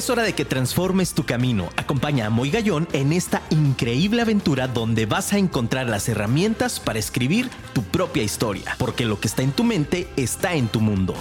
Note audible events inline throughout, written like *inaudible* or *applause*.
Es hora de que transformes tu camino. Acompaña a Moy en esta increíble aventura donde vas a encontrar las herramientas para escribir tu propia historia, porque lo que está en tu mente está en tu mundo.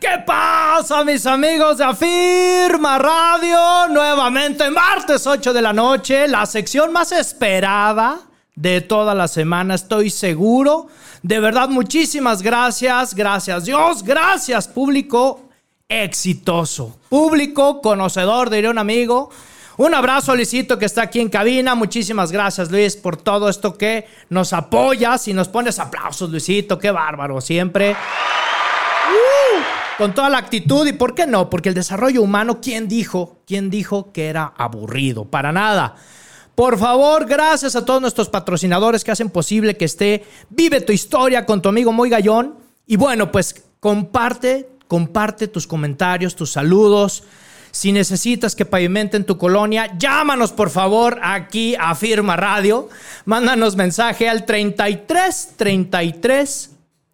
¿Qué pasa, mis amigos de Afirma Radio? Nuevamente, martes 8 de la noche, la sección más esperada de toda la semana, estoy seguro. De verdad, muchísimas gracias. Gracias, Dios. Gracias, público exitoso. Público conocedor, diría un amigo. Un abrazo a Luisito que está aquí en cabina. Muchísimas gracias, Luis, por todo esto que nos apoyas y nos pones aplausos, Luisito. Qué bárbaro, siempre. Uh, con toda la actitud y por qué no, porque el desarrollo humano, ¿quién dijo? ¿Quién dijo que era aburrido? Para nada. Por favor, gracias a todos nuestros patrocinadores que hacen posible que esté Vive tu historia con tu amigo Muy Gallón. Y bueno, pues comparte, comparte tus comentarios, tus saludos. Si necesitas que pavimenten tu colonia, llámanos por favor aquí a Firma Radio. Mándanos mensaje al 33 33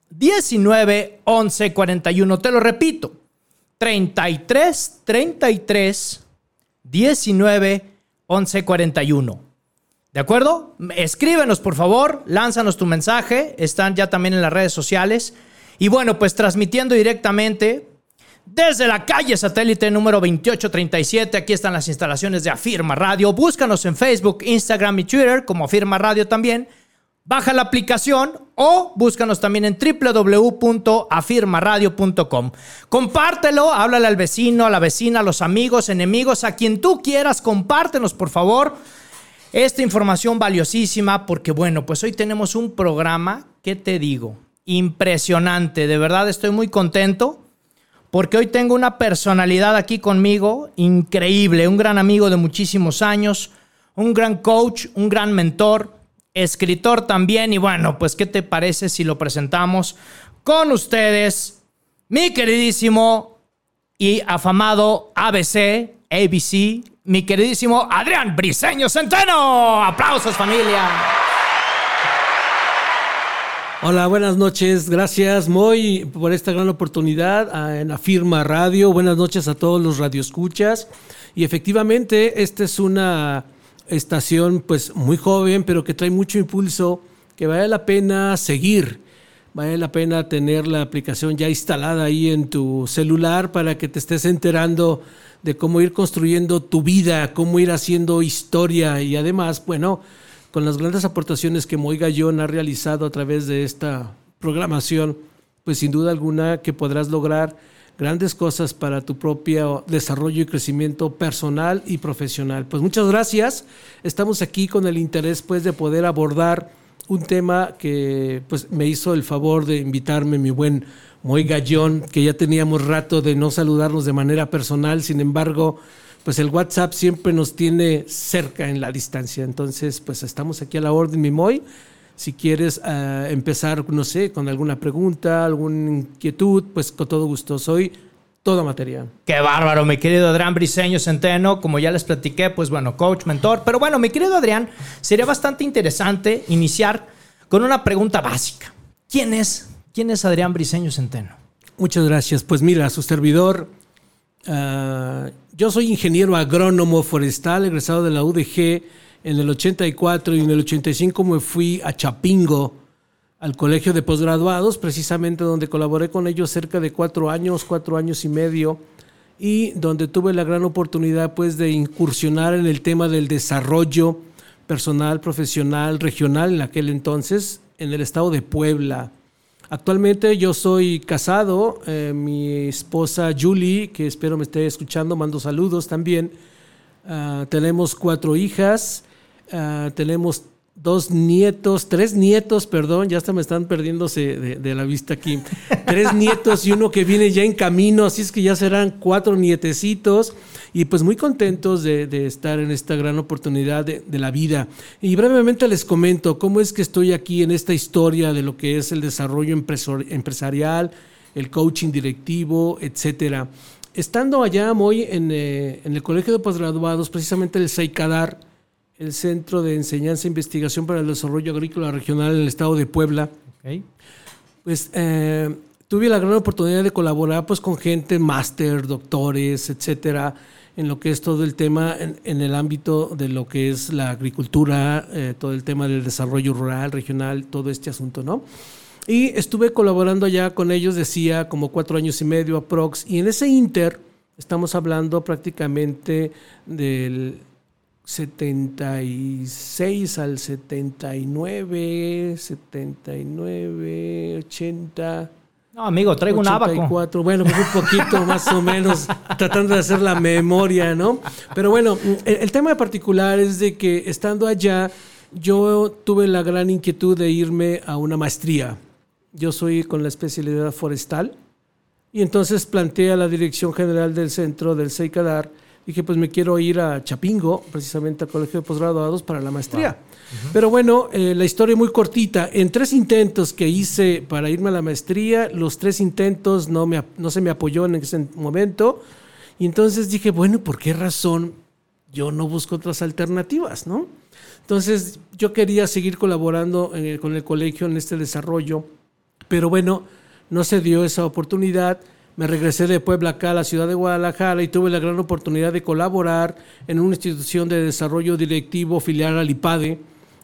19 11 41. Te lo repito. 33 33 19 1141. ¿De acuerdo? Escríbenos, por favor, lánzanos tu mensaje, están ya también en las redes sociales. Y bueno, pues transmitiendo directamente desde la calle satélite número 2837, aquí están las instalaciones de Afirma Radio. Búscanos en Facebook, Instagram y Twitter como Afirma Radio también. Baja la aplicación o búscanos también en www.afirmaradio.com. Compártelo, háblale al vecino, a la vecina, a los amigos, enemigos, a quien tú quieras, compártenos por favor esta información valiosísima porque bueno, pues hoy tenemos un programa, ¿qué te digo? Impresionante, de verdad estoy muy contento porque hoy tengo una personalidad aquí conmigo increíble, un gran amigo de muchísimos años, un gran coach, un gran mentor, escritor también. Y bueno, pues ¿qué te parece si lo presentamos con ustedes? Mi queridísimo y afamado ABC, ABC, mi queridísimo Adrián Briseño Centeno. Aplausos familia. Hola, buenas noches. Gracias, Moy, por esta gran oportunidad en Afirma Radio. Buenas noches a todos los radioescuchas. Y efectivamente, esta es una estación pues muy joven, pero que trae mucho impulso, que vale la pena seguir. Vale la pena tener la aplicación ya instalada ahí en tu celular para que te estés enterando de cómo ir construyendo tu vida, cómo ir haciendo historia y además, bueno, con las grandes aportaciones que Moy Gallón ha realizado a través de esta programación, pues sin duda alguna que podrás lograr grandes cosas para tu propio desarrollo y crecimiento personal y profesional. Pues muchas gracias. Estamos aquí con el interés pues de poder abordar un tema que pues me hizo el favor de invitarme mi buen Moy Gallón, que ya teníamos rato de no saludarnos de manera personal, sin embargo, pues el WhatsApp siempre nos tiene cerca en la distancia. Entonces, pues estamos aquí a la orden, mi Moy. Si quieres uh, empezar, no sé, con alguna pregunta, alguna inquietud, pues con todo gusto. Soy toda materia. Qué bárbaro, mi querido Adrián Briseño Centeno. Como ya les platiqué, pues bueno, coach, mentor. Pero bueno, mi querido Adrián, sería bastante interesante iniciar con una pregunta básica. ¿Quién es, quién es Adrián Briseño Centeno? Muchas gracias. Pues mira, su servidor, uh, yo soy ingeniero agrónomo forestal, egresado de la UDG en el 84 y en el 85 me fui a Chapingo, al colegio de posgraduados, precisamente donde colaboré con ellos cerca de cuatro años, cuatro años y medio, y donde tuve la gran oportunidad pues de incursionar en el tema del desarrollo personal, profesional, regional en aquel entonces, en el estado de Puebla. Actualmente yo soy casado, eh, mi esposa Julie, que espero me esté escuchando, mando saludos también. Uh, tenemos cuatro hijas, Uh, tenemos dos nietos, tres nietos, perdón, ya hasta me están perdiéndose de, de, la vista aquí. *laughs* Tres nietos y uno que viene ya en camino, así es que ya serán cuatro nietecitos y pues muy contentos de, de estar en esta gran oportunidad de, de, la vida. Y brevemente les comento cómo es que estoy aquí en esta historia de lo que es el desarrollo empresarial, el coaching directivo, etcétera. Estando allá muy en, eh, en el colegio de posgraduados, precisamente el SEICADAR, el Centro de Enseñanza e Investigación para el Desarrollo Agrícola Regional en el estado de Puebla. Pues eh, tuve la gran oportunidad de colaborar pues, con gente, máster, doctores, etcétera, en lo que es todo el tema, en, el ámbito de lo que es la agricultura, eh, todo el tema del desarrollo rural, regional, todo este asunto, ¿no? Y estuve colaborando ya con ellos, decía, como cuatro años y medio aprox, y en ese inter estamos hablando prácticamente del 76 al 79, 79, 80. No, amigo, traigo un abaco. Bueno, pues un poquito *laughs* más o menos, tratando de hacer la memoria, ¿no? Pero bueno, el, el tema particular es de que estando allá, yo tuve la gran inquietud de irme a una maestría. Yo soy con la especialidad forestal y entonces planteé a la dirección general del centro del SEICADAR dije, pues me quiero ir a Chapingo, precisamente al Colegio de Posgraduados para la maestría. Pero bueno, eh, la historia muy cortita. En tres intentos que hice para irme a la maestría, los tres intentos no, me, no se me apoyó en ese momento. Y entonces dije, bueno, ¿por qué razón yo no busco otras alternativas, no? Entonces yo quería seguir colaborando eh, con el colegio en este desarrollo, pero bueno, no se dio esa oportunidad me regresé de Puebla acá a la ciudad de Guadalajara y tuve la gran oportunidad de colaborar en una institución de desarrollo directivo filial al IPADE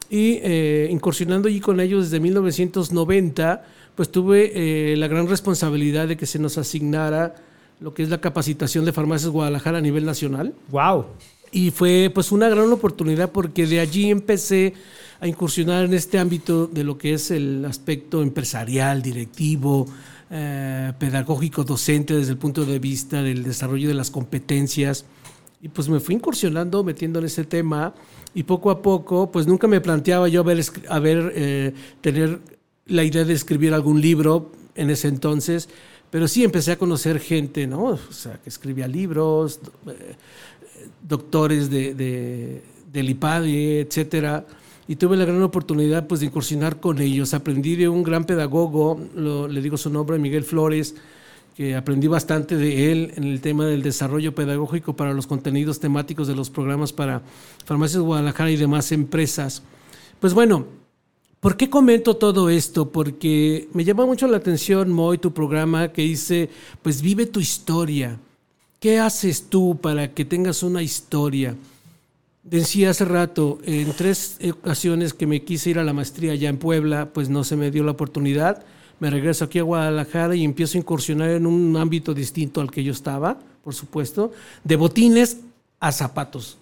y eh, incursionando allí con ellos desde 1990, pues tuve eh, la gran responsabilidad de que se nos asignara lo que es la capacitación de farmacias Guadalajara a nivel nacional. Wow. Y fue pues una gran oportunidad porque de allí empecé a incursionar en este ámbito de lo que es el aspecto empresarial, directivo, eh, pedagógico docente desde el punto de vista del desarrollo de las competencias. Y pues me fui incursionando, metiendo en ese tema y poco a poco, pues nunca me planteaba yo haber, eh, tener la idea de escribir algún libro en ese entonces, pero sí empecé a conocer gente, ¿no? O sea, que escribía libros, eh, doctores de, de, del etcétera y tuve la gran oportunidad pues, de incursionar con ellos. Aprendí de un gran pedagogo, le digo su nombre, Miguel Flores, que aprendí bastante de él en el tema del desarrollo pedagógico para los contenidos temáticos de los programas para Farmacias Guadalajara y demás empresas. Pues bueno, ¿por qué comento todo esto? Porque me llama mucho la atención, Moy, tu programa que dice, pues vive tu historia. ¿Qué haces tú para que tengas una historia? Decía hace rato, en tres ocasiones que me quise ir a la maestría allá en Puebla, pues no se me dio la oportunidad. Me regreso aquí a Guadalajara y empiezo a incursionar en un ámbito distinto al que yo estaba, por supuesto, de botines a zapatos.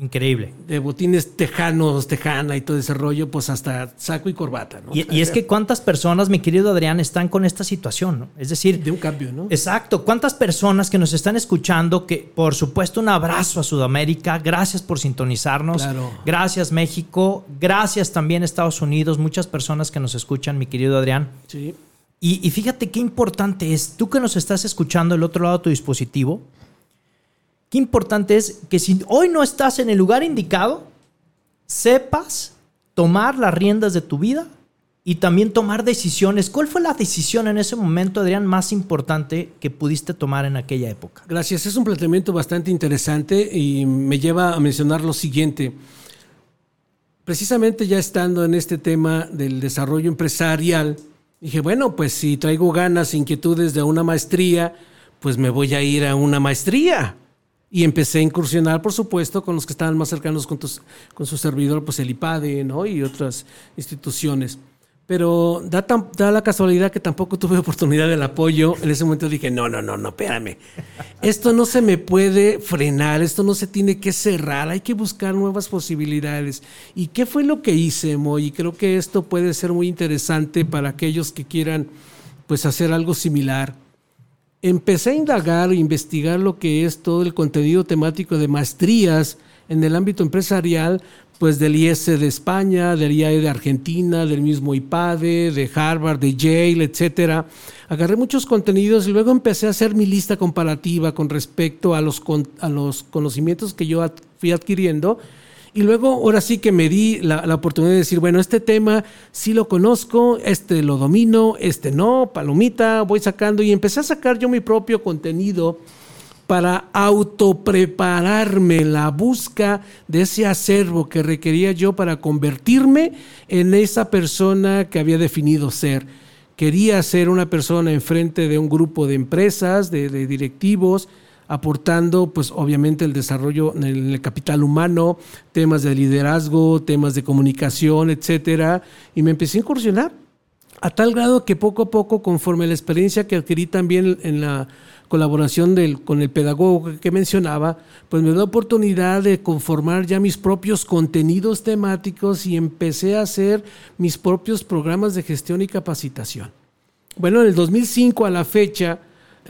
Increíble. De botines tejanos, tejana y todo ese rollo, pues hasta saco y corbata, ¿no? Y, es que cuántas personas, mi querido Adrián, están con esta situación, ¿no? Es decir... De un cambio, ¿no? Exacto. ¿Cuántas personas que nos están escuchando, que por supuesto un abrazo a Sudamérica, gracias por sintonizarnos. Claro. Gracias México, gracias también Estados Unidos, muchas personas que nos escuchan, mi querido Adrián. Sí. Y, y fíjate qué importante es, tú que nos estás escuchando del otro lado de tu dispositivo, Qué importante es que si hoy no estás en el lugar indicado, sepas tomar las riendas de tu vida y también tomar decisiones. ¿Cuál fue la decisión en ese momento, Adrián, más importante que pudiste tomar en aquella época? Gracias, es un planteamiento bastante interesante y me lleva a mencionar lo siguiente. Precisamente ya estando en este tema del desarrollo empresarial, dije, bueno, pues si traigo ganas, inquietudes de una maestría, pues me voy a ir a una maestría. Y empecé a incursionar, por supuesto, con los que estaban más cercanos con, con su servidor, pues el IPADE, ¿no? Y otras instituciones. Pero da, da la casualidad que tampoco tuve oportunidad del apoyo. En ese momento dije, no, no, no, no, espérame. Esto no se me puede frenar, esto no se tiene que cerrar, hay que buscar nuevas posibilidades. ¿Y qué fue lo que hice, Moy? Creo que esto puede ser muy interesante para aquellos que quieran, pues, hacer algo similar empecé a indagar e investigar lo que es todo el contenido temático de maestrías en el ámbito empresarial, pues del IES de España, del IAE de Argentina, del mismo IPADE, de Harvard, de Yale, etcétera. Agarré muchos contenidos y luego empecé a hacer mi lista comparativa con respecto a los, a los conocimientos que yo fui adquiriendo y luego, ahora sí que me di la, oportunidad de decir, bueno, este tema sí lo conozco, este lo domino, este no, palomita, voy sacando y empecé a sacar yo mi propio contenido para autoprepararme la busca de ese acervo que requería yo para convertirme en esa persona que había definido ser. Quería ser una persona enfrente de un grupo de empresas, de directivos, aportando pues obviamente el desarrollo en el capital humano, temas de liderazgo, temas de comunicación, etcétera, y me empecé a incursionar a tal grado que poco a poco, conforme la experiencia que adquirí también en la colaboración del, con el pedagogo que mencionaba, pues me dio oportunidad de conformar ya mis propios contenidos temáticos y empecé a hacer mis propios programas de gestión y capacitación. Bueno, en el 2005 a la fecha,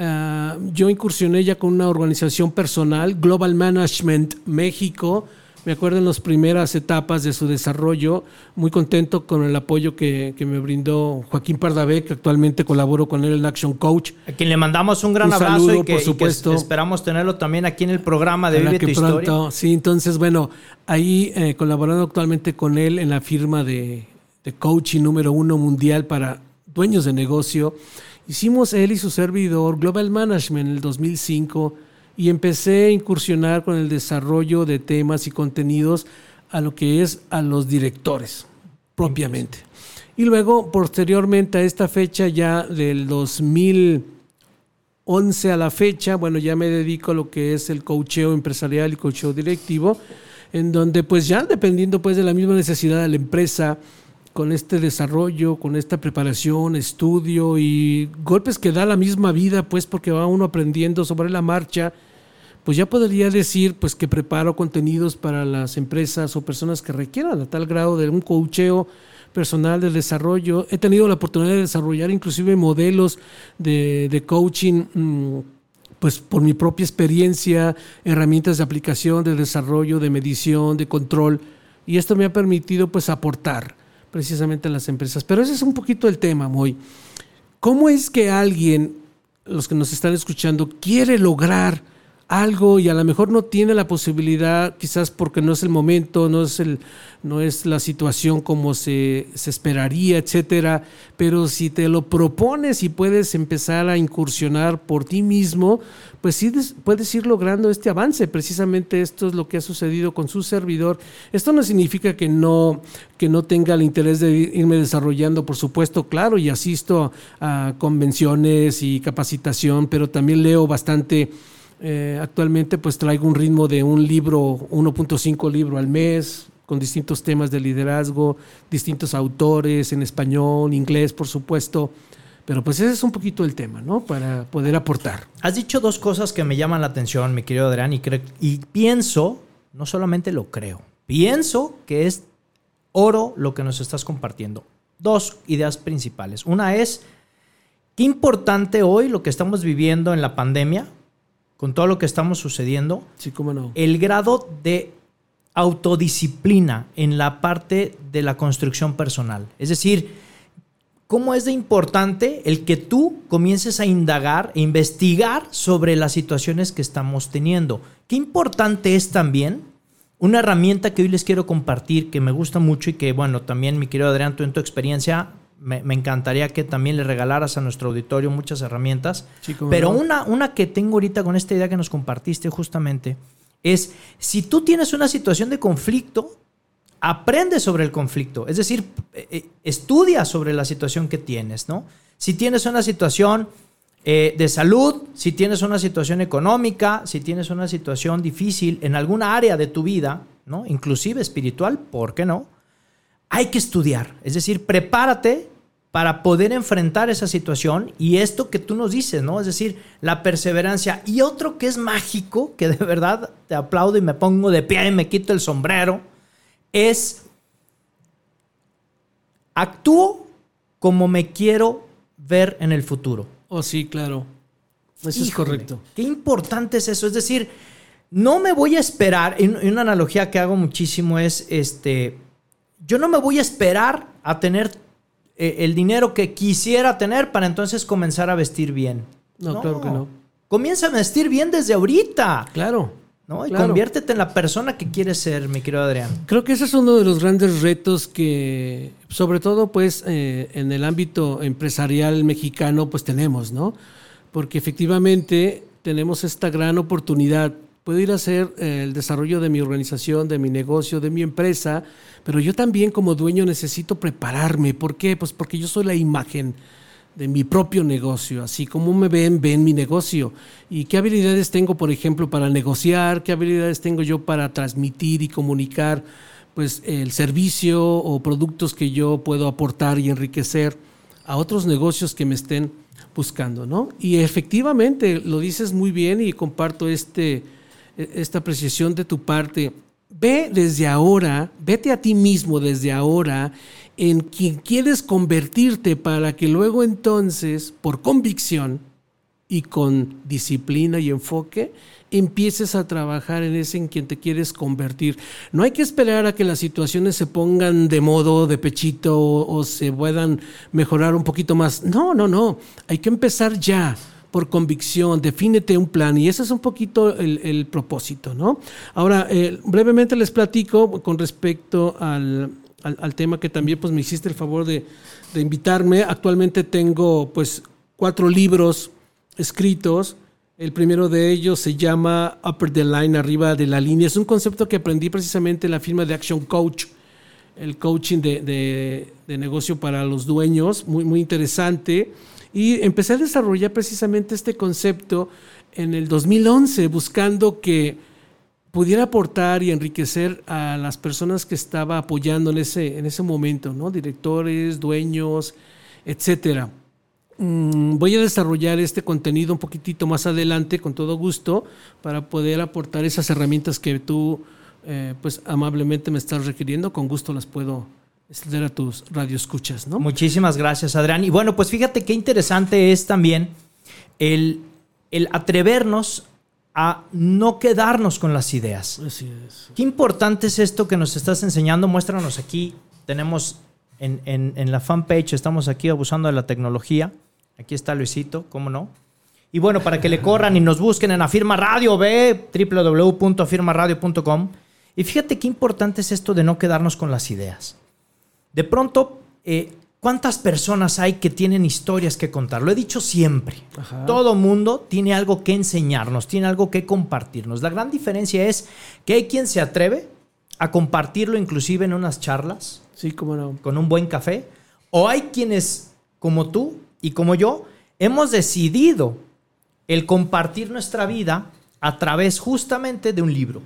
uh, yo incursioné ya con una organización personal, Global Management México, me acuerdo en las primeras etapas de su desarrollo, muy contento con el apoyo que, que me brindó Joaquín Pardavé, que actualmente colaboro con él en Action Coach. A quien le mandamos un gran Un abrazo saludo, y, que, por y que supuesto. esperamos tenerlo también aquí en el programa de Vive tu que Historia. pronto, sí, entonces, bueno, ahí eh, colaborando actualmente con él en la firma de, de coaching número uno mundial para dueños de negocio, hicimos él y su servidor Global Management en el 2005 y empecé a incursionar con el desarrollo de temas y contenidos a lo que es a los directores propiamente. Y luego, posteriormente a esta fecha ya del 2011 a la fecha, bueno, ya me dedico a lo que es el coacheo empresarial y coacheo directivo, en donde pues ya dependiendo pues de la misma necesidad de la empresa, con este desarrollo, con esta preparación, estudio y golpes que da la misma vida, pues porque va uno aprendiendo sobre la marcha, pues ya podría decir pues que preparo contenidos para las empresas o personas que requieran a tal grado de un coacheo personal de desarrollo. He tenido la oportunidad de desarrollar inclusive modelos de, coaching. mmm, pues por mi propia experiencia, herramientas de aplicación, de desarrollo, de medición, de control, y esto me ha permitido pues aportar precisamente a las empresas. Pero ese es un poquito el tema, Moy. ¿Cómo es que alguien, los que nos están escuchando, quiere lograr algo y a lo mejor no tiene la posibilidad, quizás porque no es el momento, no es, el, no es la situación como se, se esperaría, etcétera. Pero si te lo propones y puedes empezar a incursionar por ti mismo, pues sí des- puedes ir logrando este avance. Precisamente esto es lo que ha sucedido con su servidor. Esto no significa que no, que no tenga el interés de irme desarrollando, por supuesto, claro, y asisto a convenciones y capacitación, pero también leo bastante. Eh, actualmente pues traigo un ritmo de un libro, 1.5 libro al mes, con distintos temas de liderazgo, distintos autores en español, inglés, por supuesto. Pero pues ese es un poquito el tema, ¿no? Para poder aportar. Has dicho dos cosas que me llaman la atención, mi querido Adrián, y, y pienso, no solamente lo creo, pienso que es oro lo que nos estás compartiendo. Dos ideas principales. Una es, qué importante hoy lo que estamos viviendo en la pandemia, con todo lo que estamos sucediendo, Sí, cómo no. el grado de autodisciplina en la parte de la construcción personal. Es decir, cómo es de importante el que tú comiences a indagar e investigar sobre las situaciones que estamos teniendo. Qué importante es también una herramienta que hoy les quiero compartir, que me gusta mucho y que, bueno, también mi querido Adrián, tú en tu experiencia, me, me encantaría que también le regalaras a nuestro auditorio muchas herramientas. Sí, Pero no. una, una que tengo ahorita con esta idea que nos compartiste justamente es, si tú tienes una situación de conflicto, aprende sobre el conflicto. Es decir, eh, eh, estudia sobre la situación que tienes, ¿no? Si tienes una situación eh, de salud, si tienes una situación económica, si tienes una situación difícil en alguna área de tu vida, ¿no? Inclusive espiritual, ¿por qué no? Hay que estudiar. Es decir, prepárate para poder enfrentar esa situación y esto que tú nos dices, ¿no? Es decir, la perseverancia. Y otro que es mágico, que de verdad te aplaudo y me pongo de pie y me quito el sombrero, es actúo como me quiero ver en el futuro. Oh, sí, claro. Eso es correcto. Qué importante es eso. Es decir, no me voy a esperar. Y una analogía que hago muchísimo es este. Yo no me voy a esperar a tener eh, el dinero que quisiera tener para entonces comenzar a vestir bien. No, claro que no. Comienza a vestir bien desde ahorita. Claro. ¿no? Y Claro. conviértete en la persona que quieres ser, mi querido Adrián. Creo que ese es uno de los grandes retos que, sobre todo, pues, eh, en el ámbito empresarial mexicano, pues tenemos, ¿no? Porque efectivamente tenemos esta gran oportunidad. Puedo ir a hacer eh, el desarrollo de mi organización, de mi negocio, de mi empresa, pero yo también como dueño necesito prepararme. ¿Por qué? Pues porque yo soy la imagen de mi propio negocio, así como me ven, ven mi negocio. ¿Y qué habilidades tengo, por ejemplo, para negociar? ¿Qué habilidades tengo yo para transmitir y comunicar pues el servicio o productos que yo puedo aportar y enriquecer a otros negocios que me estén buscando, ¿no? Y efectivamente, lo dices muy bien y comparto este, esta apreciación de tu parte. Ve desde ahora, vete a ti mismo desde ahora en quien quieres convertirte para que luego entonces, por convicción y con disciplina y enfoque, empieces a trabajar en ese en quien te quieres convertir. No hay que esperar a que las situaciones se pongan de modo, de pechito o, se puedan mejorar un poquito más. No, no, no. Hay que empezar ya por convicción, defínete un plan y ese es un poquito el, propósito, ¿no? Ahora, eh, brevemente les platico con respecto al, tema que también pues me hiciste el favor de, de invitarme. Actualmente tengo pues cuatro libros escritos el primero de ellos se llama Upper the Line, arriba de la línea. Es un concepto que aprendí precisamente en la firma de Action Coach, el coaching de, negocio para los dueños, muy, muy interesante. Y empecé a desarrollar precisamente este concepto en el 2011, buscando que pudiera aportar y enriquecer a las personas que estaba apoyando en ese, en ese momento, ¿no? Directores, dueños, etcétera. Mm, voy a desarrollar este contenido un poquitito más adelante, con todo gusto, para poder aportar esas herramientas que tú, eh, pues, amablemente me estás requiriendo. Con gusto las puedo extender a tus radioescuchas, ¿no? Muchísimas gracias, Adrián. Y bueno, pues fíjate qué interesante es también el, el atrevernos a no quedarnos con las ideas. Así es. Qué importante es esto que nos estás enseñando. Muéstranos aquí. Tenemos en, en, en la fanpage, estamos aquí abusando de la tecnología. Aquí está Luisito, ¿cómo no? Y bueno, para que le corran y nos busquen en Afirma Radio, ve www.afirmaradio.com. Y fíjate qué importante es esto de no quedarnos con las ideas. De pronto, eh, ¿cuántas personas hay que tienen historias que contar? Lo he dicho siempre. Todo mundo tiene algo que enseñarnos, tiene algo que compartirnos. La gran diferencia es que hay quien se atreve a compartirlo inclusive en unas charlas. Sí, cómo no. Con un buen café. O hay quienes, como tú, y como yo, hemos decidido el compartir nuestra vida a través justamente de un libro.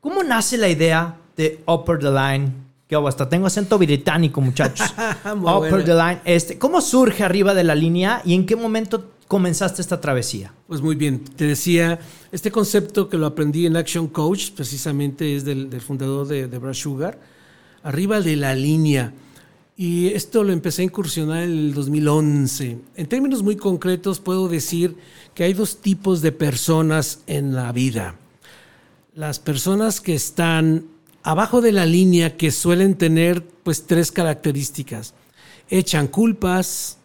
¿Cómo nace la idea de Upper the Line? Que hasta tengo acento británico, muchachos. *laughs* Upper the Line. Este, ¿Cómo surge arriba de la línea y en qué momento comenzaste esta travesía? Pues muy bien, te decía, este concepto que lo aprendí en Action Coach, precisamente es del, fundador de, de Brad Sugar, arriba de la línea. Y esto lo empecé a incursionar en el 2011. En términos muy concretos puedo decir que hay dos tipos de personas en la vida. Las personas que están abajo de la línea que suelen tener pues tres características. Echan culpas,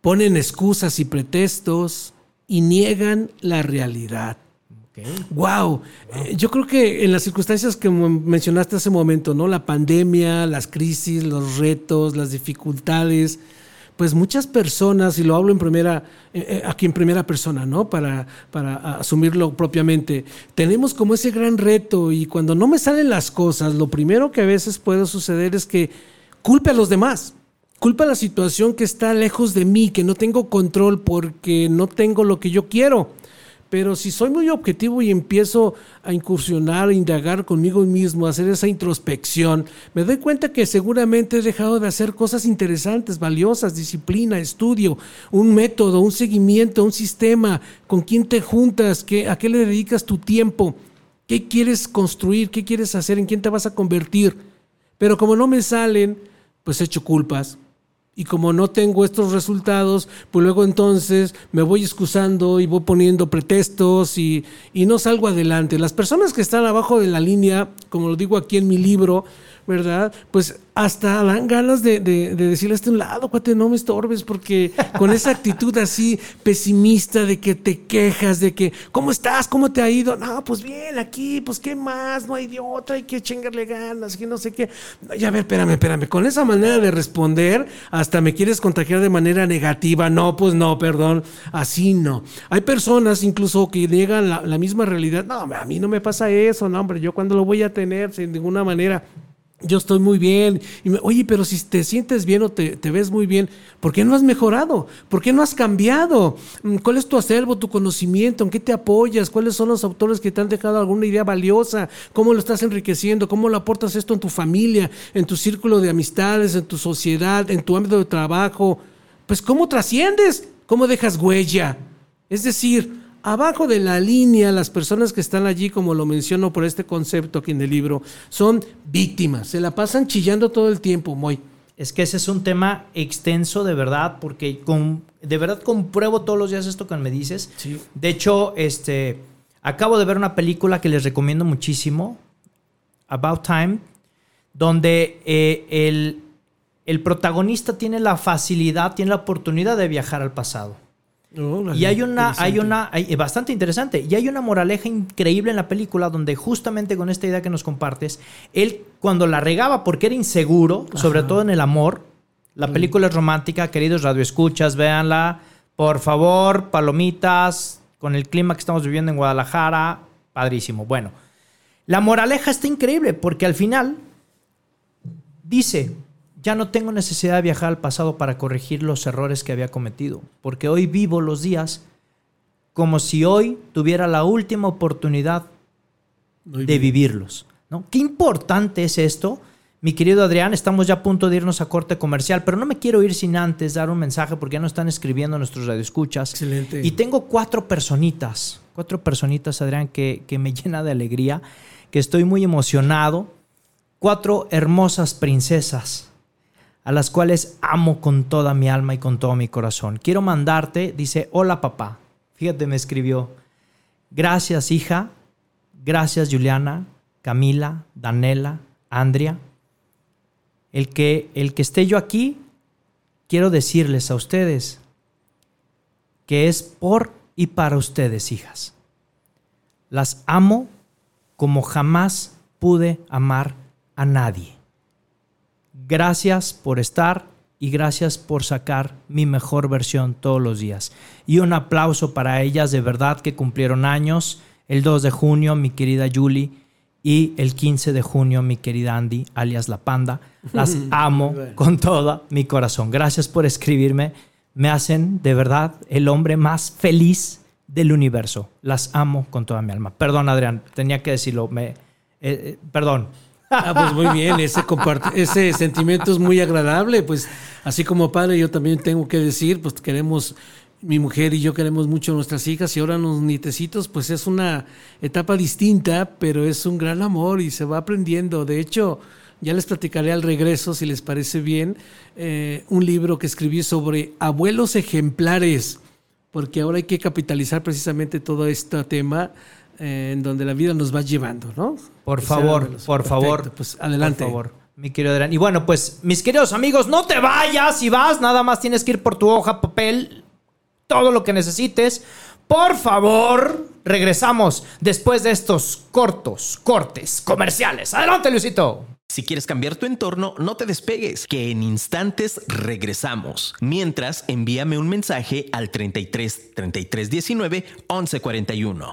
ponen excusas y pretextos y niegan la realidad. Wow. Eh, yo creo que en las circunstancias que mencionaste hace un momento, ¿no? La pandemia, las crisis, los retos, las dificultades, pues muchas personas, y lo hablo en primera, eh, eh, aquí en primera persona, ¿no? Para, para asumirlo propiamente, tenemos como ese gran reto y cuando no me salen las cosas, lo primero que a veces puede suceder es que culpe a los demás. Culpa a la situación que está lejos de mí, que no tengo control porque no tengo lo que yo quiero. Pero si soy muy objetivo y empiezo a incursionar, a indagar conmigo mismo, a hacer esa introspección, me doy cuenta que seguramente he dejado de hacer cosas interesantes, valiosas, disciplina, estudio, un método, un seguimiento, un sistema, con quién te juntas, ¿Qué, a qué le dedicas tu tiempo, qué quieres construir, qué quieres hacer, en quién te vas a convertir. Pero como no me salen, pues echo culpas, y como no tengo estos resultados, pues luego entonces me voy excusando y voy poniendo pretextos y, no salgo adelante. Las personas que están abajo de la línea, como lo digo aquí en mi libro, ¿verdad? Pues hasta dan ganas de, de, de decirle a este lado, cuate, no me estorbes, porque con esa actitud así pesimista de que te quejas, de que, ¿cómo estás? ¿Cómo te ha ido? No, pues bien, aquí, pues qué más, no hay de otra, hay que chingarle ganas, que no sé qué. Ya a ver, espérame, espérame, con esa manera de responder, hasta me quieres contagiar de manera negativa. No, pues no, perdón, así no. Hay personas incluso que niegan la, la misma realidad. No, a mí no me pasa eso, no, hombre, yo cuando lo voy a tener, sin ninguna manera yo estoy muy bien. Y me, Oye, pero si te sientes bien o te, te, ves muy bien, ¿por qué no has mejorado? ¿Por qué no has cambiado? Mm, ¿Cuál es tu acervo, tu conocimiento? ¿En qué te apoyas? ¿Cuáles son los autores que te han dejado alguna idea valiosa? ¿Cómo lo estás enriqueciendo? ¿Cómo lo aportas esto en tu familia, en tu círculo de amistades, en tu sociedad, en tu ámbito de trabajo? Pues ¿cómo trasciendes? ¿Cómo dejas huella? Es decir, Abajo de la línea, las personas que están allí, como lo menciono por este concepto aquí en el libro, son víctimas. Se la pasan chillando todo el tiempo, muy. Es que ese es un tema extenso de verdad, porque con, de verdad compruebo todos los días esto que me dices. Sí. De hecho, este, acabo de ver una película que les recomiendo muchísimo, About Time, donde eh, el, el protagonista tiene la facilidad, tiene la oportunidad de viajar al pasado. Oh, y hay una, hay una, hay, bastante interesante. Y hay una moraleja increíble en la película donde justamente con esta idea que nos compartes, él cuando la regaba porque era inseguro, Ajá. sobre todo en el amor, la sí. película es romántica, queridos radioescuchas, véanla, por favor, palomitas, con el clima que estamos viviendo en Guadalajara, padrísimo. Bueno, la moraleja está increíble porque al final dice, ya no tengo necesidad de viajar al pasado para corregir los errores que había cometido, porque hoy vivo los días como si hoy tuviera la última oportunidad Muy de bien. vivirlos. ¿no? Qué importante es esto. Mi querido Adrián, estamos ya a punto de irnos a corte comercial, pero no me quiero ir sin antes dar un mensaje porque ya nos están escribiendo nuestros radioescuchas. Excelente. Y tengo cuatro personitas, cuatro personitas, Adrián, que, que me *laughs* llena de alegría, que estoy muy emocionado. Cuatro hermosas princesas a las cuales amo con toda mi alma y con todo mi corazón. Quiero mandarte, dice, hola papá. Fíjate, me escribió, gracias hija, gracias Juliana, Camila, Danela, Andrea. El que, el que esté yo aquí, quiero decirles a ustedes que es por y para ustedes, hijas. Las amo como jamás pude amar a nadie. Gracias por estar y gracias por sacar mi mejor versión todos los días. Y un aplauso para ellas, de verdad que cumplieron años. El 2 de junio, mi querida Julie, y el 15 de junio, mi querida Andy, alias La Panda. Las *laughs* amo con todo mi corazón. Gracias por escribirme. Me hacen, de verdad, el hombre más feliz del universo. Las amo con toda mi alma. Perdón, Adrián, tenía que decirlo. Me, eh, eh, perdón. Ah, pues muy bien, ese, ese sentimiento es muy agradable. Pues así como padre, yo también tengo que decir, pues queremos, mi mujer y yo queremos mucho a nuestras hijas y ahora los nietecitos, pues es una etapa distinta, pero es un gran amor y se va aprendiendo. De hecho, ya les platicaré al regreso, si les parece bien, eh, un libro que escribí sobre abuelos ejemplares, porque ahora hay que capitalizar precisamente todo este tema eh, en donde la vida nos va llevando, ¿no? Por favor, por Perfecto. favor. Pues adelante. Por favor, mi querido Adrián. Y bueno, pues, mis queridos amigos, no te vayas. Si vas, nada más tienes que ir por tu hoja, papel, todo lo que necesites. Por favor, regresamos después de estos cortos, cortes comerciales. Adelante, Luisito. Si quieres cambiar tu entorno, no te despegues, que en instantes regresamos. Mientras, envíame un mensaje al 33 33 19 11 41.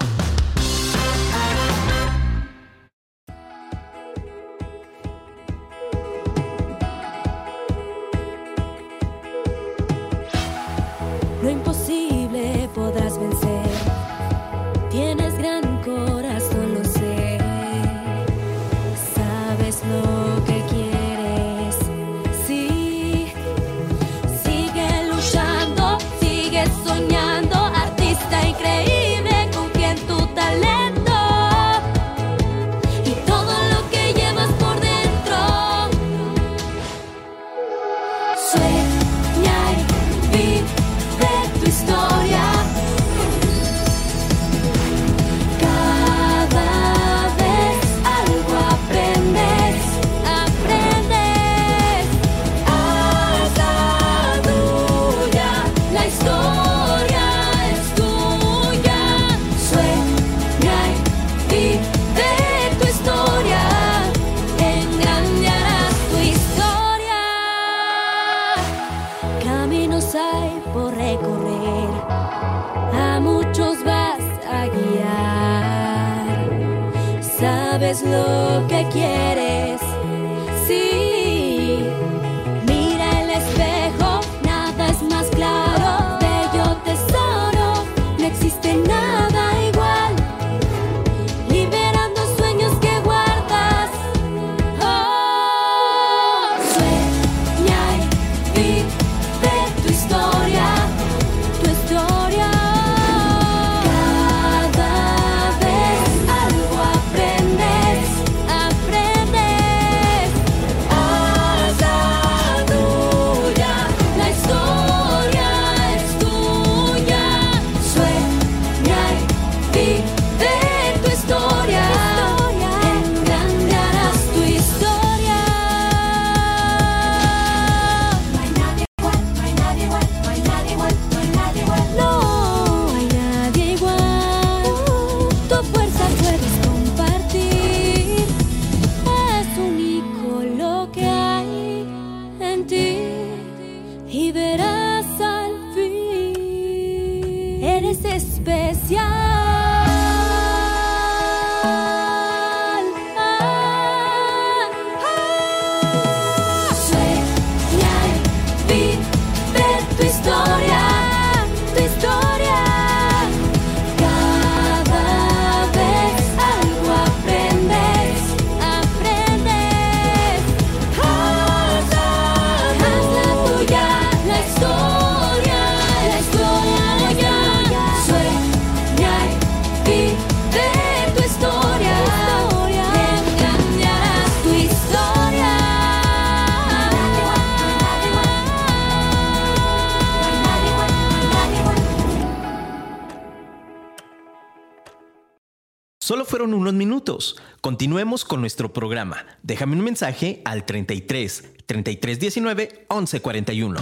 Continuemos con nuestro programa. Déjame un mensaje al 33 33 19 11 41.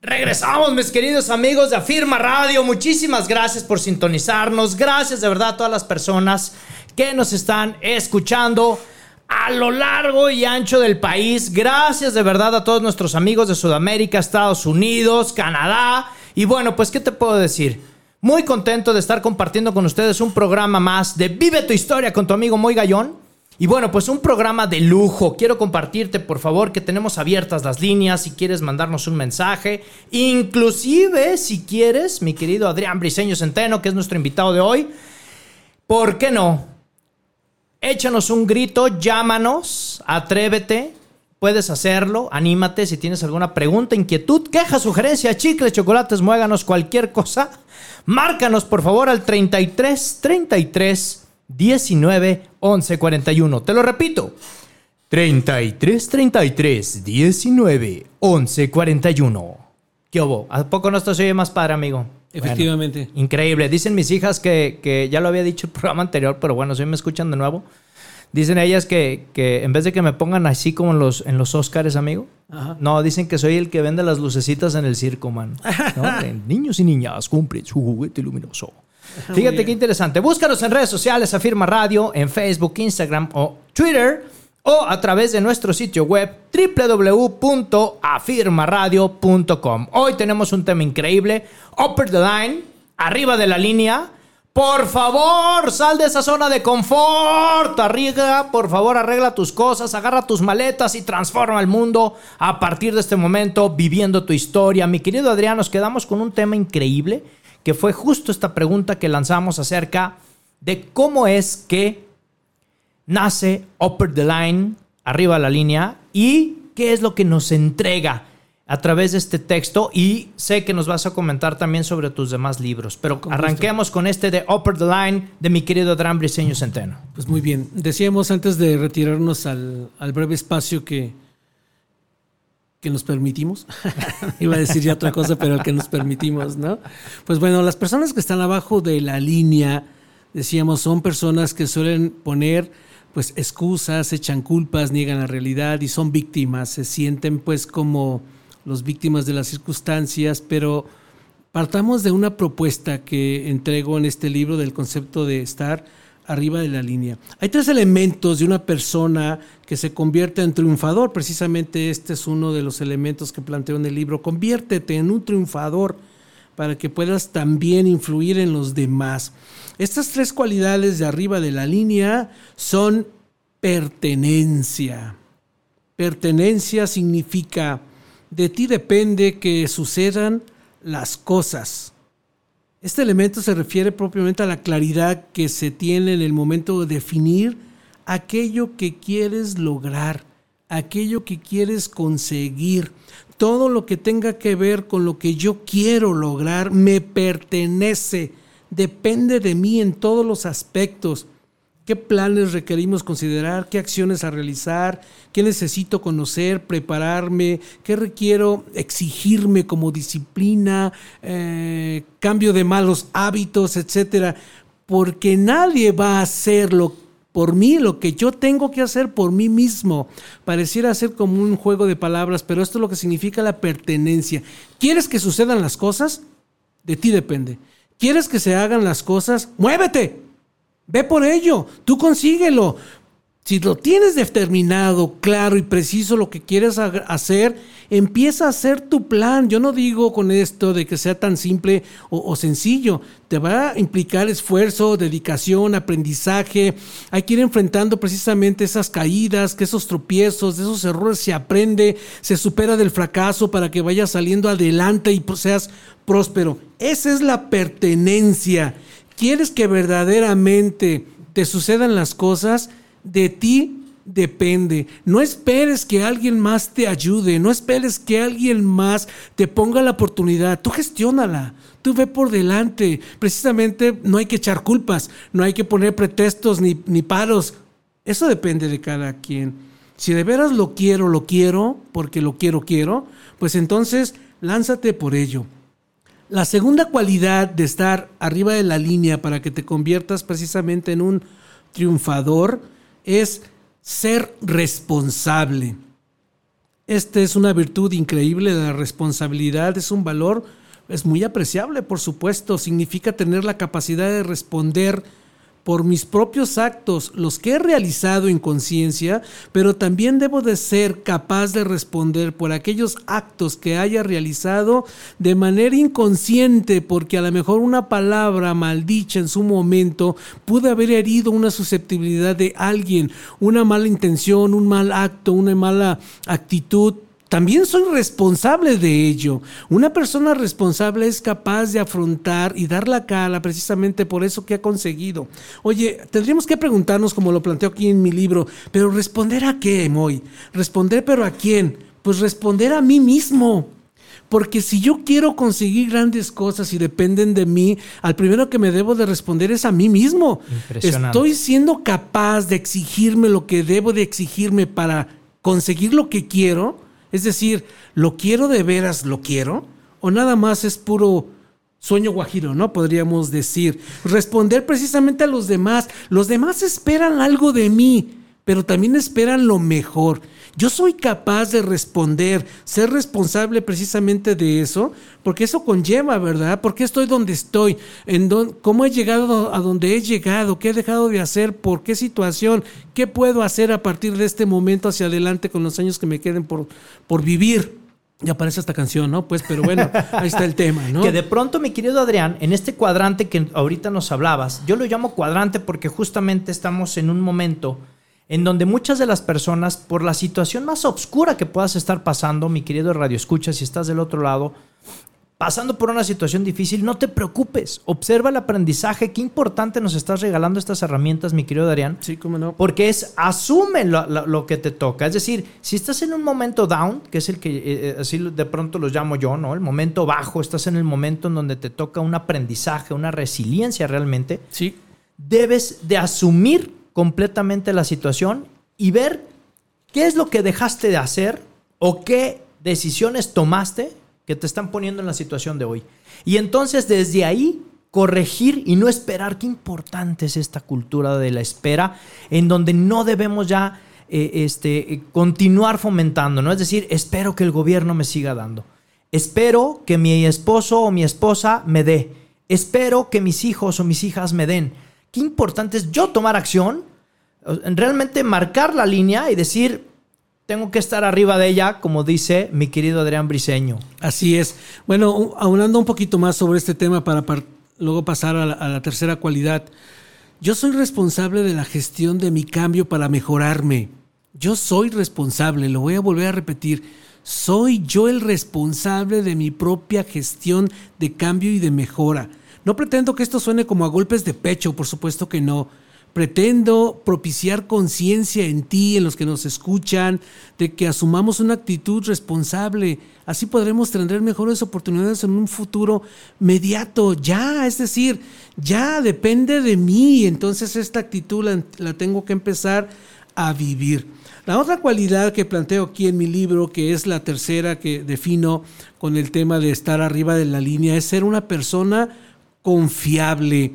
Regresamos, mis queridos amigos de Afirma Radio. Muchísimas gracias por sintonizarnos. Gracias de verdad a todas las personas que nos están escuchando a lo largo y ancho del país. Gracias de verdad a todos nuestros amigos de Sudamérica, Estados Unidos, Canadá. Y bueno, pues, ¿qué te puedo decir? Muy contento de estar compartiendo con ustedes un programa más de Vive tu historia con tu amigo Moy Gallón. Y bueno, pues un programa de lujo. Quiero compartirte, por favor, que tenemos abiertas las líneas si quieres mandarnos un mensaje. Inclusive, si quieres, mi querido Adrián Briseño Centeno, que es nuestro invitado de hoy. ¿Por qué no? Échanos un grito, llámanos, atrévete. Puedes hacerlo, anímate si tienes alguna pregunta, inquietud, queja, sugerencia, chicles, chocolates, muéganos, cualquier cosa. Márcanos por favor al 33 33 19 11 41. Te lo repito. 33 33 19 11 41. ¿Qué hubo? ¿A poco no esto se oye más padre, amigo? Efectivamente. Bueno, increíble. Dicen mis hijas que, que ya lo había dicho el *laughs* programa anterior, pero bueno, si me escuchan de nuevo. Dicen ellas que, que en vez de que me pongan así como en los, en los Oscars, amigo, Ajá. no, dicen que soy el que vende las lucecitas en el circo, man. *laughs* Niños y niñas cumplen su juguete luminoso. Fíjate qué interesante. Búscanos en redes sociales, Afirma Radio, en Facebook, Instagram o Twitter, o a través de nuestro sitio web www.afirmaradio.com. Hoy tenemos un tema increíble, Upper the Line, arriba de la línea. Por favor, sal de esa zona de confort. Arriba, por favor, arregla tus cosas, agarra tus maletas y transforma el mundo a partir de este momento, viviendo tu historia. Mi querido Adrián, nos quedamos con un tema increíble, que fue justo esta pregunta que lanzamos acerca de cómo es que nace Upper the Line, arriba de la línea, y qué es lo que nos entrega a través de este texto y sé que nos vas a comentar también sobre tus demás libros, pero Con gusto. arranquemos con este de Upper the Line de mi querido Adrián Briseño Centeno. Pues muy bien. Decíamos antes de retirarnos al, al breve espacio que, que nos permitimos. *laughs* Iba a decir ya otra cosa, pero que nos permitimos, ¿no? Pues bueno, las personas que están abajo de la línea, decíamos, son personas que suelen poner pues excusas, echan culpas, niegan la realidad y son víctimas, se sienten pues como los víctimas de las circunstancias, pero partamos de una propuesta que entrego en este libro del concepto de estar arriba de la línea. Hay tres elementos de una persona que se convierte en triunfador. Precisamente este es uno de los elementos que planteo en el libro. Conviértete en un triunfador para que puedas también influir en los demás. Estas tres cualidades de arriba de la línea son pertenencia. Pertenencia significa de ti depende que sucedan las cosas. Este elemento se refiere propiamente a la claridad que se tiene en el momento de definir aquello que quieres lograr, aquello que quieres conseguir. Todo lo que tenga que ver con lo que yo quiero lograr me pertenece, depende de mí en todos los aspectos. ¿Qué planes requerimos considerar? ¿Qué acciones a realizar? ¿Qué necesito conocer, prepararme? ¿Qué requiero exigirme como disciplina? Eh, cambio de malos hábitos, etcétera. Porque nadie va a hacerlo por mí lo que yo tengo que hacer por mí mismo. Pareciera ser como un juego de palabras, pero esto es lo que significa la pertenencia. ¿Quieres que sucedan las cosas? De ti depende. ¿Quieres que se hagan las cosas? Muévete. Ve por ello, tú consíguelo. Si lo tienes determinado, claro y preciso lo que quieres hacer, empieza a hacer tu plan. Yo no digo con esto de que sea tan simple o, sencillo. Te va a implicar esfuerzo, dedicación, aprendizaje. Hay que ir enfrentando precisamente esas caídas, que esos tropiezos, esos errores se aprende, se supera del fracaso para que vayas saliendo adelante y seas próspero. Esa es la pertenencia. ¿Quieres que verdaderamente te sucedan las cosas? De ti depende. No esperes que alguien más te ayude, no esperes que alguien más te ponga la oportunidad. Tú gestiónala, tú ve por delante. Precisamente no hay que echar culpas, no hay que poner pretextos ni, ni paros. Eso depende de cada quien. Si de veras lo quiero, lo quiero, porque lo quiero, quiero, pues entonces lánzate por ello. La segunda cualidad de estar arriba de la línea para que te conviertas precisamente en un triunfador es ser responsable. Esta es una virtud increíble, la responsabilidad es un valor, es muy apreciable, por supuesto, significa tener la capacidad de responder por mis propios actos, los que he realizado en conciencia, pero también debo de ser capaz de responder por aquellos actos que haya realizado de manera inconsciente, porque a lo mejor una palabra maldicha en su momento pudo haber herido una susceptibilidad de alguien, una mala intención, un mal acto, una mala actitud también soy responsable de ello. Una persona responsable es capaz de afrontar y dar la cara precisamente por eso que ha conseguido. Oye, tendríamos que preguntarnos, como lo planteo aquí en mi libro, pero responder a qué, Moy? Responder, pero a quién? Pues responder a mí mismo. Porque si yo quiero conseguir grandes cosas y dependen de mí, al primero que me debo de responder es a mí mismo. Estoy siendo capaz de exigirme lo que debo de exigirme para conseguir lo que quiero. Es decir, ¿lo quiero de veras, lo quiero? ¿O nada más es puro sueño guajiro, ¿no? Podríamos decir. Responder precisamente a los demás. Los demás esperan algo de mí, pero también esperan lo mejor. Yo soy capaz de responder, ser responsable precisamente de eso, porque eso conlleva, ¿verdad? ¿Por qué estoy donde estoy? ¿En ¿Cómo he llegado a donde he llegado? ¿Qué he dejado de hacer? ¿Por qué situación? ¿Qué puedo hacer a partir de este momento hacia adelante con los años que me queden por, por vivir? Ya aparece esta canción, ¿no? Pues, pero bueno, ahí está el tema, ¿no? *laughs* Que de pronto, mi querido Adrián, en este cuadrante que ahorita nos hablabas, yo lo llamo cuadrante porque justamente estamos en un momento en donde muchas de las personas, por la situación más oscura que puedas estar pasando, mi querido Radio Escucha, si estás del otro lado, pasando por una situación difícil, no te preocupes. Observa el aprendizaje. Qué importante nos estás regalando estas herramientas, mi querido Adrián. Sí, cómo no. Porque es asume lo, lo, lo, que te toca. Es decir, si estás en un momento down, que es el que eh, así de pronto los llamo yo, ¿no? El momento bajo, estás en el momento en donde te toca un aprendizaje, una resiliencia realmente. Sí. Debes de asumir completamente la situación y ver qué es lo que dejaste de hacer o qué decisiones tomaste que te están poniendo en la situación de hoy. Y entonces desde ahí corregir y no esperar. Qué importante es esta cultura de la espera en donde no debemos ya eh, este, continuar fomentando, ¿no? Es decir, espero que el gobierno me siga dando. Espero que mi esposo o mi esposa me dé. Espero que mis hijos o mis hijas me den qué importante es yo tomar acción, realmente marcar la línea y decir, tengo que estar arriba de ella, como dice mi querido Adrián Briseño. Así es. Bueno, aunando un poquito más sobre este tema para luego pasar a la, a la tercera cualidad. Yo soy responsable de la gestión de mi cambio para mejorarme. Yo soy responsable, lo voy a volver a repetir. Soy yo el responsable de mi propia gestión de cambio y de mejora. No pretendo que esto suene como a golpes de pecho, por supuesto que no. Pretendo propiciar conciencia en ti, en los que nos escuchan, de que asumamos una actitud responsable. Así podremos tener mejores oportunidades en un futuro mediato, ya, es decir, ya depende de mí. Entonces esta actitud la, la tengo que empezar a vivir. La otra cualidad que planteo aquí en mi libro, que es la tercera que defino con el tema de estar arriba de la línea, es ser una persona confiable.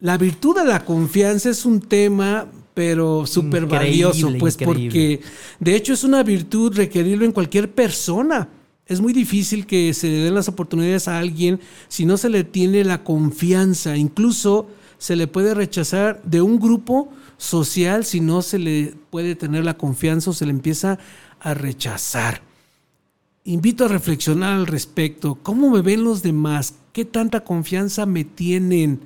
La virtud de la confianza es un tema, pero súper valioso, pues increíble. porque de hecho es una virtud requerirlo en cualquier persona. Es muy difícil que se le den las oportunidades a alguien si no se le tiene la confianza. Incluso se le puede rechazar de un grupo social si no se le puede tener la confianza o se le empieza a rechazar. Invito a reflexionar al respecto. ¿Cómo me ven los demás? ¿Qué tanta confianza me tienen?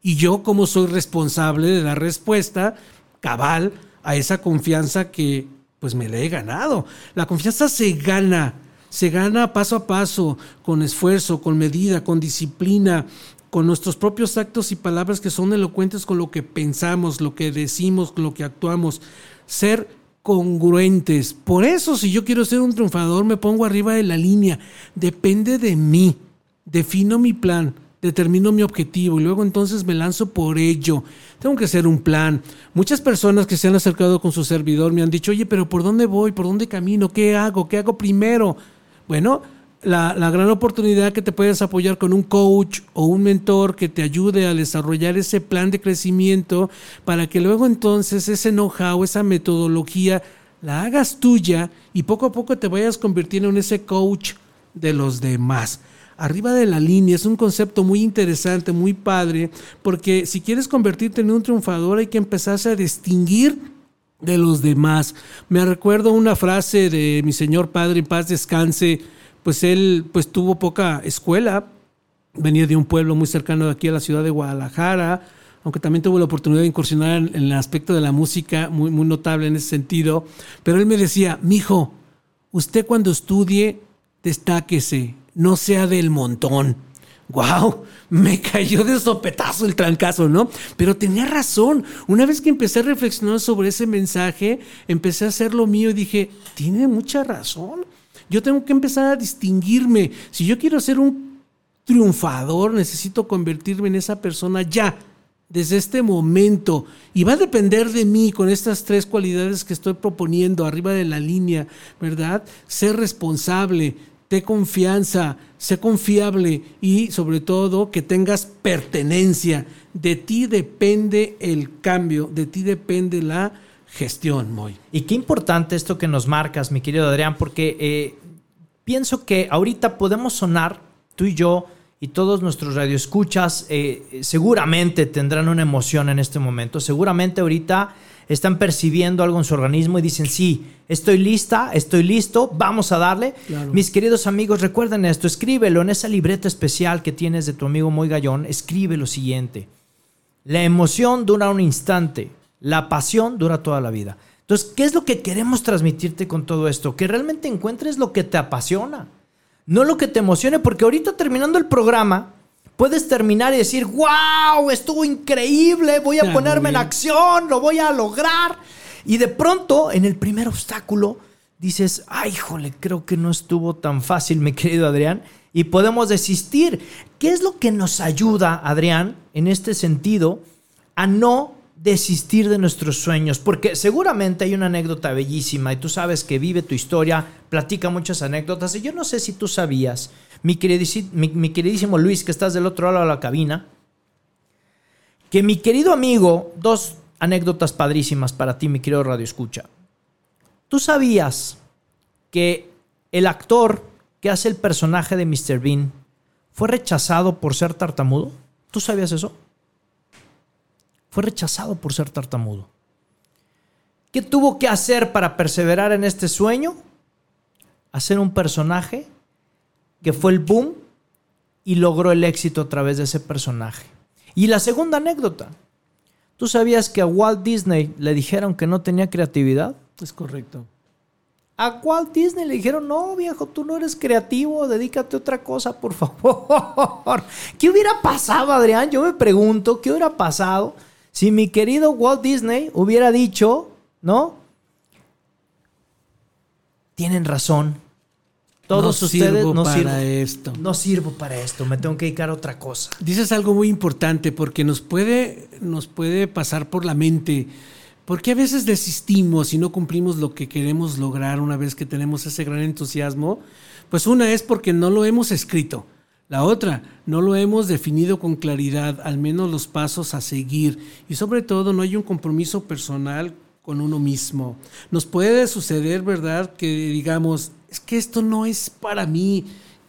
Y yo, como soy responsable de dar respuesta cabal a esa confianza que pues me la he ganado. La confianza se gana, se gana paso a paso, con esfuerzo, con medida, con disciplina, con nuestros propios actos y palabras que son elocuentes con lo que pensamos, lo que decimos, lo que actuamos. Ser congruentes. Por eso, si yo quiero ser un triunfador, me pongo arriba de la línea. Depende de mí. Defino mi plan, determino mi objetivo y luego entonces me lanzo por ello. Tengo que hacer un plan. Muchas personas que se han acercado con su servidor me han dicho, oye, pero ¿por dónde voy? ¿Por dónde camino? ¿Qué hago? ¿Qué hago primero? Bueno, la, gran oportunidad que te puedes apoyar con un coach o un mentor que te ayude a desarrollar ese plan de crecimiento para que luego entonces ese know-how, esa metodología, la hagas tuya y poco a poco te vayas convirtiendo en ese coach de los demás. Arriba de la línea es un concepto muy interesante, muy padre, porque si quieres convertirte en un triunfador hay que empezarse a distinguir de los demás. Me recuerdo una frase de mi señor padre, en paz descanse, pues él pues tuvo poca escuela, venía de un pueblo muy cercano de aquí a la ciudad de Guadalajara, aunque también tuvo la oportunidad de incursionar en, el aspecto de la música, muy, muy notable en ese sentido, pero él me decía, mijo, usted cuando estudie, destáquese, no sea del montón. ¡Wow! Me cayó de sopetazo el trancazo, ¿no? Pero tenía razón. Una vez que empecé a reflexionar sobre ese mensaje, empecé a hacer lo mío y dije, tiene mucha razón. Yo tengo que empezar a distinguirme. Si yo quiero ser un triunfador, necesito convertirme en esa persona ya, desde este momento. Y va a depender de mí con estas tres cualidades que estoy proponiendo arriba de la línea, ¿verdad? Ser responsable, de confianza, sé confiable y sobre todo que tengas pertenencia. De ti depende el cambio, de ti depende la gestión, Moy. Y qué importante esto que nos marcas, mi querido Adrián, porque eh, pienso que ahorita podemos sonar, tú y yo, y todos nuestros radioescuchas, eh, seguramente tendrán una emoción en este momento. Seguramente ahorita están percibiendo algo en su organismo y dicen, sí, estoy lista, estoy listo, vamos a darle. Claro. Mis queridos amigos, recuerden esto, escríbelo en esa libreta especial que tienes de tu amigo Muy Gallón, escribe lo siguiente. La emoción dura un instante, la pasión dura toda la vida. Entonces, ¿qué es lo que queremos transmitirte con todo esto? Que realmente encuentres lo que te apasiona, no lo que te emocione, porque ahorita terminando el programa, puedes terminar y decir, wow, estuvo increíble, voy a Ah, ponerme en acción, lo voy a lograr. Y de pronto, en el primer obstáculo, dices, ay, híjole, creo que no estuvo tan fácil, mi querido Adrián, y podemos desistir. ¿Qué es lo que nos ayuda, Adrián, en este sentido, a no desistir de nuestros sueños? Porque seguramente hay una anécdota bellísima y tú sabes que vive tu historia, platica muchas anécdotas, y yo no sé si tú sabías, mi, queridísimo, mi, queridísimo Luis, que estás del otro lado de la cabina, que mi querido amigo, dos anécdotas padrísimas para ti, mi querido Radio Escucha. ¿Tú sabías que el actor que hace el personaje de Mr. Bean fue rechazado por ser tartamudo? ¿Tú sabías eso? Fue rechazado por ser tartamudo. ¿Qué tuvo que hacer para perseverar en este sueño? Hacer un personaje que fue el boom y logró el éxito a través de ese personaje. Y la segunda anécdota. ¿Tú sabías que a Walt Disney le dijeron que no tenía creatividad? Es correcto. A Walt Disney le dijeron, no, viejo, tú no eres creativo, dedícate a otra cosa, por favor. *laughs* ¿Qué hubiera pasado, Adrián? Yo me pregunto, ¿qué hubiera pasado si mi querido Walt Disney hubiera dicho, ¿no? Tienen razón. Todos No ustedes sirvo no para sirvo. esto. No sirvo para esto, me tengo que dedicar a otra cosa. Dices algo muy importante porque nos puede, nos puede pasar por la mente. ¿Por qué a veces desistimos y no cumplimos lo que queremos lograr una vez que tenemos ese gran entusiasmo? Pues una es porque no lo hemos escrito. La otra, no lo hemos definido con claridad, al menos los pasos a seguir. Y sobre todo, no hay un compromiso personal con uno mismo. Nos puede suceder, ¿verdad?, que digamos, es que esto no es para mí.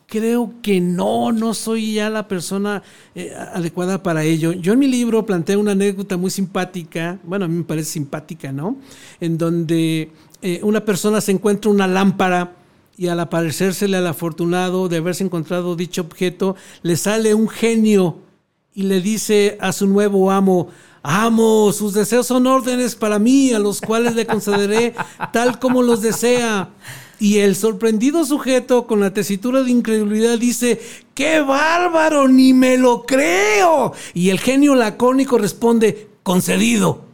Creo que no, no soy ya la persona eh, adecuada para ello. Yo en mi libro planteé una anécdota muy simpática, bueno, a mí me parece simpática, ¿no? En donde eh, una persona se encuentra una lámpara y al aparecérsele al afortunado de haberse encontrado dicho objeto, le sale un genio y le dice a su nuevo amo, amo, sus deseos son órdenes para mí, a los cuales le concederé tal como los desea. Y el sorprendido sujeto con la tesitura de incredulidad dice, ¡qué bárbaro! Ni me lo creo. Y el genio lacónico responde, concedido.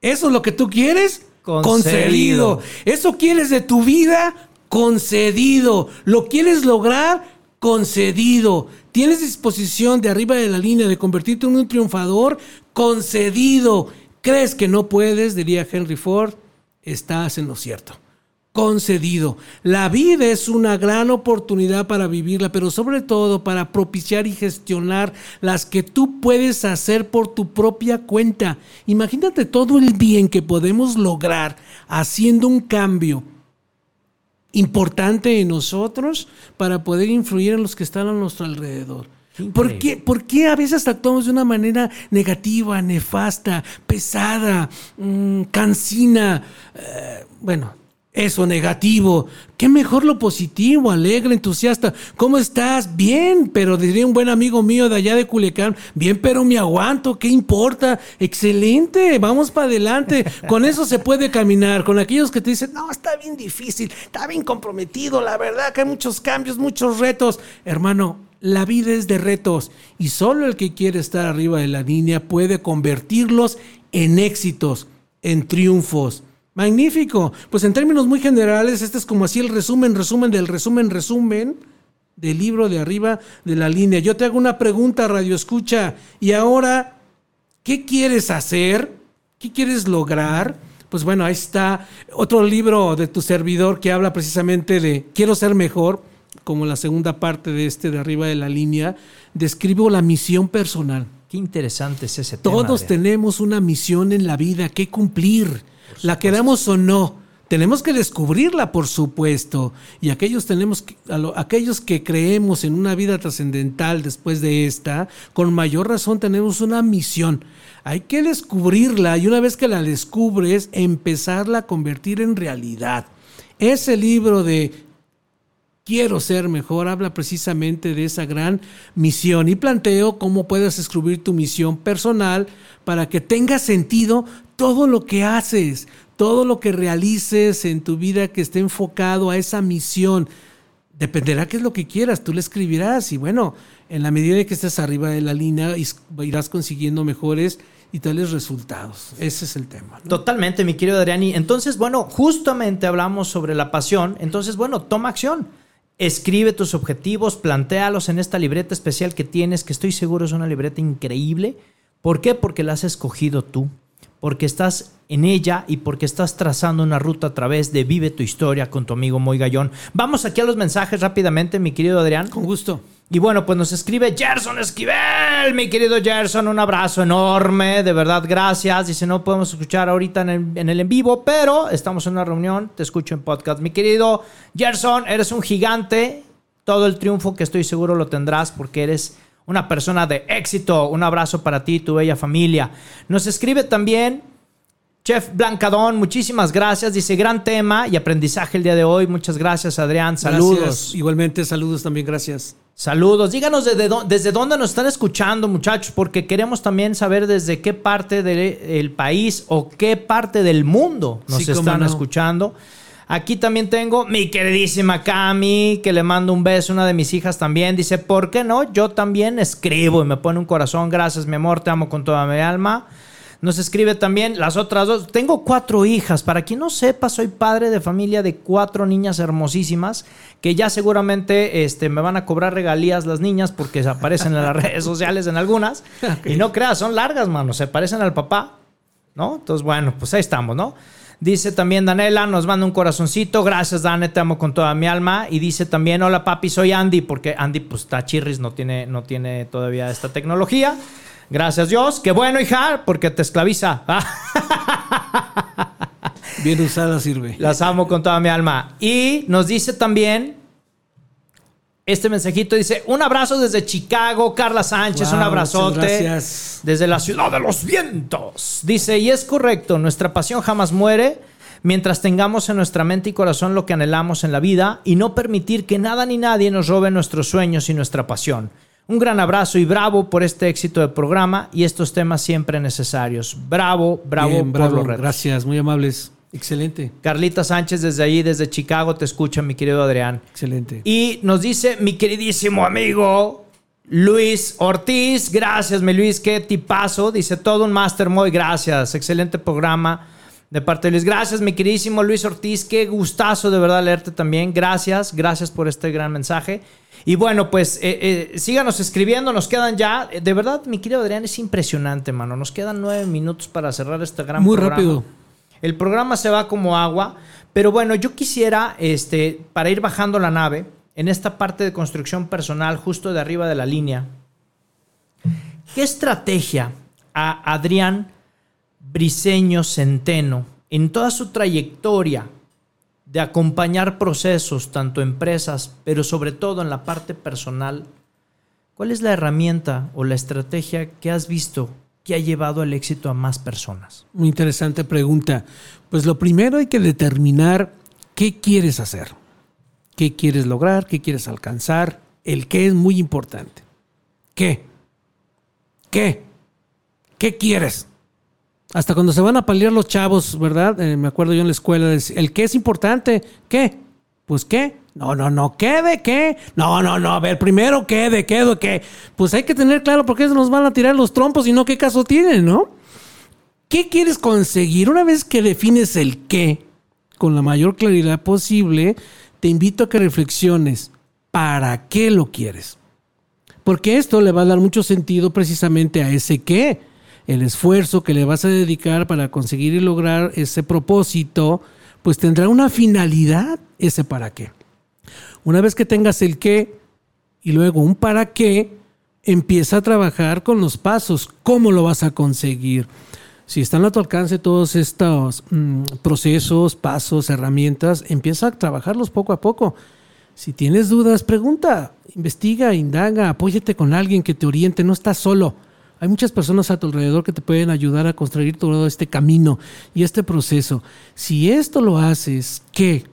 ¿Eso es lo que tú quieres? Concedido. ¿Eso quieres de tu vida? Concedido. ¿Lo quieres lograr? Concedido. ¿Tienes disposición de arriba de la línea de convertirte en un triunfador? Concedido. ¿Crees que no puedes? Diría Henry Ford. Estás en lo cierto. Concedido. La vida es una gran oportunidad para vivirla, pero sobre todo para propiciar y gestionar las que tú puedes hacer por tu propia cuenta. Imagínate todo el bien que podemos lograr haciendo un cambio importante en nosotros para poder influir en los que están a nuestro alrededor. ¿Por qué, ¿Por qué a veces actuamos de una manera negativa, nefasta, pesada, mm, cansina? Eh, bueno, eso negativo. ¿Qué mejor lo positivo, alegre, entusiasta? ¿Cómo estás? Bien, pero diría un buen amigo mío de allá de Culiacán, bien, pero me aguanto, ¿qué importa? Excelente, vamos para adelante. *laughs* Con eso se puede caminar. Con aquellos que te dicen, no, está bien difícil, está bien comprometido, la verdad que hay muchos cambios, muchos retos. Hermano, la vida es de retos y solo el que quiere estar arriba de la línea puede convertirlos en éxitos, en triunfos. Magnífico. Pues en términos muy generales, este es como así el resumen, resumen del resumen, resumen del libro de arriba de la línea. Yo te hago una pregunta, Radio Escucha, y ahora, ¿qué quieres hacer? ¿Qué quieres lograr? Pues bueno, ahí está otro libro de tu servidor que habla precisamente de quiero ser mejor, como la segunda parte de este de arriba de la línea, describo la misión personal. Qué interesante es ese tema. Todos Adrián. tenemos una misión en la vida que cumplir, la queramos o no. Tenemos que descubrirla, por supuesto. Y aquellos, tenemos que- lo- aquellos que creemos en una vida trascendental después de esta, con mayor razón tenemos una misión. Hay que descubrirla y una vez que la descubres, empezarla a convertir en realidad. Ese libro de Quiero ser mejor habla precisamente de esa gran misión y planteo cómo puedes escribir tu misión personal para que tenga sentido todo lo que haces, todo lo que realices en tu vida que esté enfocado a esa misión. Dependerá qué es lo que quieras, tú le escribirás y bueno, en la medida de que estés arriba de la línea irás consiguiendo mejores y tales resultados. Ese es el tema. Totalmente, mi querido Adriani. Entonces, bueno, justamente hablamos sobre la pasión. Entonces, bueno, toma acción. Escribe tus objetivos, plantéalos en esta libreta especial que tienes, que estoy seguro es una libreta increíble. ¿Por qué? Porque la has escogido tú. Porque estás en ella y porque estás trazando una ruta a través de Vive tu historia con tu amigo Moy Gallón. Vamos aquí a los mensajes rápidamente, mi querido Adrián. Con gusto. Y bueno, pues nos escribe Gerson Esquivel, mi querido Gerson, un abrazo enorme, de verdad, gracias. Dice, no podemos escuchar ahorita en el, en vivo, pero estamos en una reunión, te escucho en podcast. Mi querido Gerson, eres un gigante, todo el triunfo que estoy seguro lo tendrás porque eres una persona de éxito. Un abrazo para ti tu bella familia. Nos escribe también Chef Blancadón, muchísimas gracias. Dice, gran tema y aprendizaje el día de hoy. Muchas gracias, Adrián. Saludos. Igualmente, saludos también, gracias. Saludos. Díganos desde, dó- desde dónde nos están escuchando, muchachos, porque queremos también saber desde qué parte del país o qué parte del mundo nos Sí, están no. escuchando. Aquí también tengo mi queridísima Cami, que le mando un beso, una de mis hijas también. Dice, ¿por qué no? Yo también escribo y me pone un corazón. Gracias, mi amor, te amo con toda mi alma. Nos escribe también las otras dos. Tengo cuatro hijas. Para quien no sepa, soy padre de familia de cuatro niñas hermosísimas que ya seguramente este, me van a cobrar regalías las niñas porque se aparecen en las *laughs* redes sociales en algunas. Y no creas, son largas, mano. Se parecen al papá. ¿no? Entonces, bueno, pues ahí estamos, ¿no? Dice también Danela, nos manda un corazoncito. Gracias, Dane, te amo con toda mi alma. Y dice también, hola papi, soy Andy, porque Andy pues está chirris, no tiene, no tiene todavía esta tecnología. Gracias Dios. Qué bueno, hija, porque te esclaviza. Bien usada sirve. Las amo con toda mi alma. Y nos dice también, este mensajito dice, un abrazo desde Chicago, Carla Sánchez, Wow, un abrazote. gracias. Desde la ciudad de los vientos. Dice, y es correcto, nuestra pasión jamás muere mientras tengamos en nuestra mente y corazón lo que anhelamos en la vida y no permitir que nada ni nadie nos robe nuestros sueños y nuestra pasión. Un gran abrazo y bravo por este éxito de programa y estos temas siempre necesarios. Bravo, bravo, Bien, por bravo. los retos. Gracias, muy amables. Excelente, Carlita Sánchez desde allí, desde Chicago, te escucha, mi querido Adrián. excelente. Y nos dice mi queridísimo amigo Luis Ortiz. Gracias, mi Luis, qué tipazo. Dice todo un máster muy gracias. Excelente programa de parte de Luis. Gracias, mi queridísimo Luis Ortiz. Qué gustazo de verdad leerte también. Gracias, gracias por este gran mensaje. Y bueno, pues eh, eh, síganos escribiendo, nos quedan ya. eh, De verdad, mi querido Adrián, es impresionante, mano. Nos quedan nueve minutos para cerrar este gran Muy programa. rápido. El programa se va como agua, pero bueno, yo quisiera, este, para ir bajando la nave, en esta parte de construcción personal, justo de arriba de la línea, ¿qué estrategia a Adrián Briseño Centeno, en toda su trayectoria de acompañar procesos, tanto empresas, pero sobre todo en la parte personal, cuál es la herramienta o la estrategia que has visto que ha llevado el éxito a más personas? Muy interesante pregunta. Pues lo primero hay que determinar qué quieres hacer, qué quieres lograr, qué quieres alcanzar. El qué es muy importante. ¿Qué? ¿Qué? ¿Qué quieres? Hasta cuando se van a paliar los chavos, ¿verdad? Eh, me acuerdo yo en la escuela, el qué es importante. ¿Qué? Pues qué. No, no, no, ¿qué de qué? No, no, no, a ver, primero qué de qué de qué. Pues hay que tener claro por qué nos van a tirar los trompos y no qué caso tienen, ¿no? ¿Qué quieres conseguir? Una vez que defines el qué con la mayor claridad posible, te invito a que reflexiones para qué lo quieres. Porque esto le va a dar mucho sentido precisamente a ese qué. El esfuerzo que le vas a dedicar para conseguir y lograr ese propósito, pues tendrá una finalidad ese para qué. Una vez que tengas el qué y luego un para qué, empieza a trabajar con los pasos. ¿Cómo lo vas a conseguir? Si están a tu alcance todos estos mm, procesos, pasos, herramientas, empieza a trabajarlos poco a poco. Si tienes dudas, pregunta, investiga, indaga, apóyate con alguien que te oriente, no estás solo. Hay muchas personas a tu alrededor que te pueden ayudar a construir todo este camino y este proceso. Si esto lo haces, ¿qué?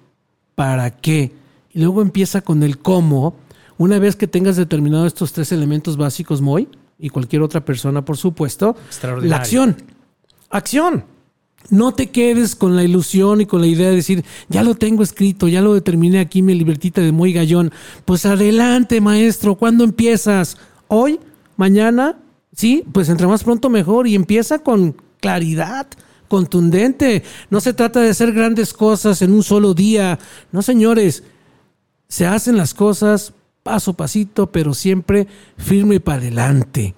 ¿Para qué? Y luego empieza con el cómo. Una vez que tengas determinado estos tres elementos básicos, Moy, y cualquier otra persona, por supuesto, la acción. Acción. No te quedes con la ilusión y con la idea de decir, ya lo tengo escrito, ya lo determiné aquí mi libertita de Moy Gallón. Pues adelante, maestro, ¿cuándo empiezas? ¿Hoy? ¿Mañana? Sí, pues entre más pronto mejor y empieza con claridad, contundente. No se trata de hacer grandes cosas en un solo día. No, señores, se hacen las cosas paso a pasito, pero siempre firme para adelante.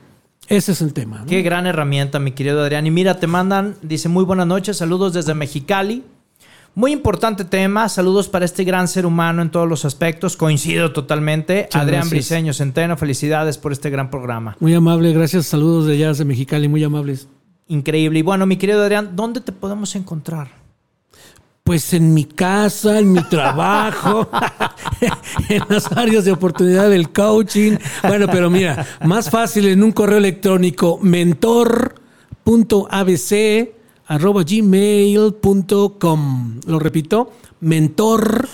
Ese es el tema. Qué gran herramienta, mi querido Adrián. Y mira, te mandan, dice muy buenas noches, saludos desde Mexicali. Muy importante tema, saludos para este gran ser humano en todos los aspectos. Coincido totalmente. Muchas Adrián gracias. Briseño Centeno, felicidades por este gran programa. Muy amable, gracias. Saludos de allá de Mexicali, muy amables. Increíble. Y bueno, mi querido Adrián, ¿dónde te podemos encontrar? Pues en mi casa, en mi trabajo, *laughs* en las áreas de oportunidad del coaching. Bueno, pero mira, más fácil en un correo electrónico mentor.abc arroba gmail.com. Lo repito, mentor.abc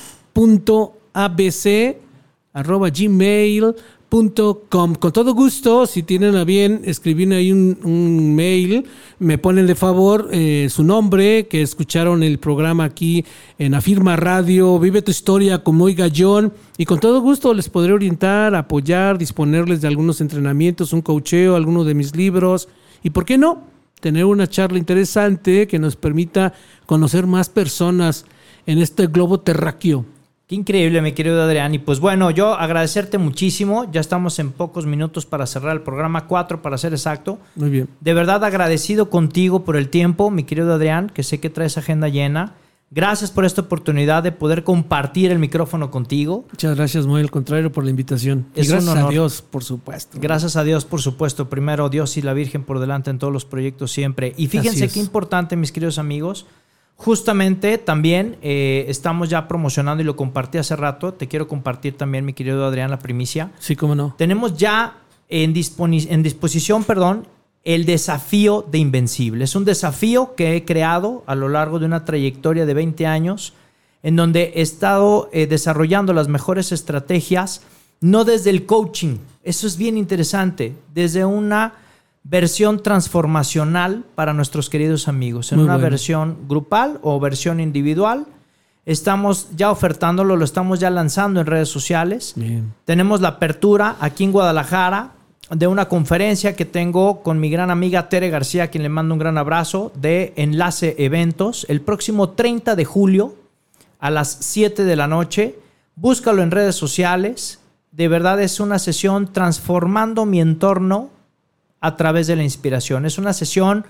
arroba gmail.com. Com. Con todo gusto, si tienen a bien escribir ahí un, mail, me ponen de favor eh, su nombre, que escucharon el programa aquí en Afirma Radio, Vive tu historia con Moy Gallón, y con todo gusto les podré orientar, apoyar, disponerles de algunos entrenamientos, un coacheo, algunos de mis libros, y por qué no, tener una charla interesante que nos permita conocer más personas en este globo terráqueo. Qué increíble, mi querido Adrián. Y pues bueno, yo agradecerte muchísimo. Ya estamos en pocos minutos para cerrar el programa, cuatro para ser exacto. Muy bien. De verdad agradecido contigo por el tiempo, mi querido Adrián, que sé que traes agenda llena. Gracias por esta oportunidad de poder compartir el micrófono contigo. Muchas gracias, Moy, al contrario, por la invitación. Es y gracias un a. Dios, por supuesto. Gracias a Dios, por supuesto. Primero, Dios y la Virgen por delante en todos los proyectos siempre. Y fíjense qué importante, mis queridos amigos. Justamente también eh, estamos ya promocionando y lo compartí hace rato. Te quiero compartir también, mi querido Adrián, la primicia. Sí, cómo no. Tenemos ya en, en disposición, perdón, el desafío de Invencible. Es un desafío que he creado a lo largo de una trayectoria de 20 años, en donde he estado eh, desarrollando las mejores estrategias, no desde el coaching, eso es bien interesante, desde una versión transformacional para nuestros queridos amigos, en Muy una bueno. versión grupal o versión individual. Estamos ya ofertándolo, lo estamos ya lanzando en redes sociales. Bien. Tenemos la apertura aquí en Guadalajara de una conferencia que tengo con mi gran amiga Tere García, quien le mando un gran abrazo, de Enlace Eventos, el próximo 30 de julio a las 7 de la noche. Búscalo en redes sociales. De verdad es una sesión transformando mi entorno a través de la inspiración. Es una sesión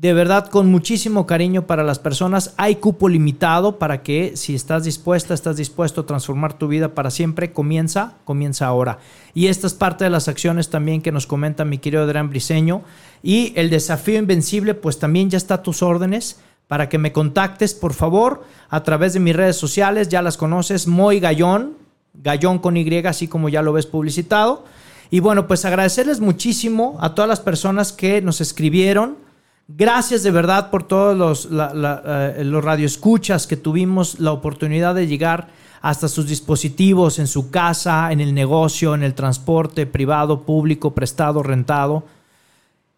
de verdad con muchísimo cariño para las personas. Hay cupo limitado para que si estás dispuesta, estás dispuesto a transformar tu vida para siempre, comienza, comienza ahora. Y esta es parte de las acciones también que nos comenta mi querido Adrián Briseño. Y el desafío invencible, pues también ya está a tus órdenes para que me contactes, por favor, a través de mis redes sociales. Ya las conoces, Moy Gallón, Gallón con Y, así como ya lo ves publicitado. Y bueno, pues agradecerles muchísimo a todas las personas que nos escribieron. Gracias de verdad por todos los, la- eh, los radioescuchas que tuvimos la oportunidad de llegar hasta sus dispositivos, en su casa, en el negocio, en el transporte privado, público, prestado, rentado,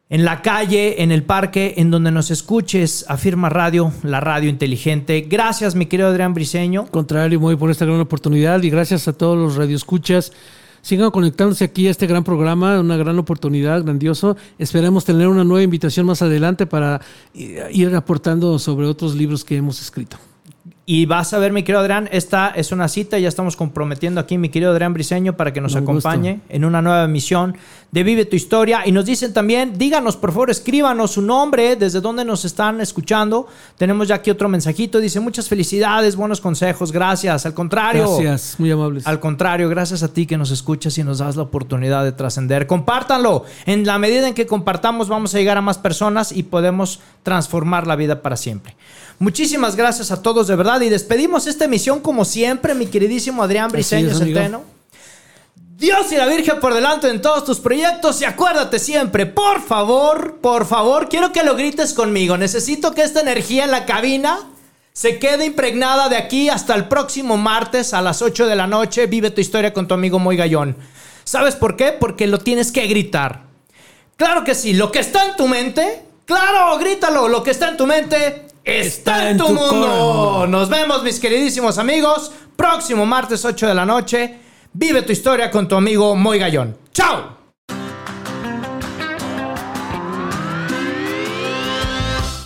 en la calle, en el parque, en donde nos escuches. Afirma Radio, la radio inteligente. Gracias, mi querido Adrián Briseño. Contrario, muy por esta gran oportunidad y gracias a todos los radioescuchas. Sigan conectándose aquí a este gran programa, una gran oportunidad, grandioso. Esperemos tener una nueva invitación más adelante para i- ir aportando sobre otros libros que hemos escrito. Y vas a ver, mi querido Adrián, esta es una cita, ya estamos comprometiendo aquí, mi querido Adrián Briseño, para que nos gusto. acompañe en una nueva emisión de Vive tu Historia. Y nos dicen también, díganos, por favor, escríbanos su nombre, desde dónde nos están escuchando. Tenemos ya aquí otro mensajito, dice, muchas felicidades, buenos consejos, gracias. Al contrario. Gracias, muy amables. Al contrario, gracias a ti que nos escuchas y nos das la oportunidad de trascender. Compártanlo. En la medida en que compartamos, vamos a llegar a más personas y podemos transformar la vida para siempre. Muchísimas gracias a todos de verdad y despedimos esta emisión como siempre, mi queridísimo Adrián Briseño es. Centeno. Dios y la Virgen por delante en todos tus proyectos y acuérdate siempre, por favor, por favor, quiero que lo grites conmigo. Necesito que esta energía en la cabina se quede impregnada de aquí hasta el próximo martes a las 8 de la noche. Vive tu historia con tu amigo Moy Gallón. ¿Sabes por qué? Porque lo tienes que gritar. Claro que sí, lo que está en tu mente, claro, grítalo, lo que está en tu mente está, en tu, mundo. corazón. Nos vemos, mis queridísimos amigos, próximo martes 8 de la noche. Vive tu historia con tu amigo Moy Gallón. ¡Chao!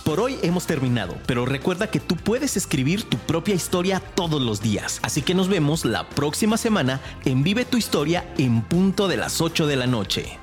Por hoy hemos terminado, pero recuerda que tú puedes escribir tu propia historia todos los días. Así que nos vemos la próxima semana en Vive tu historia en punto de las 8 de la noche.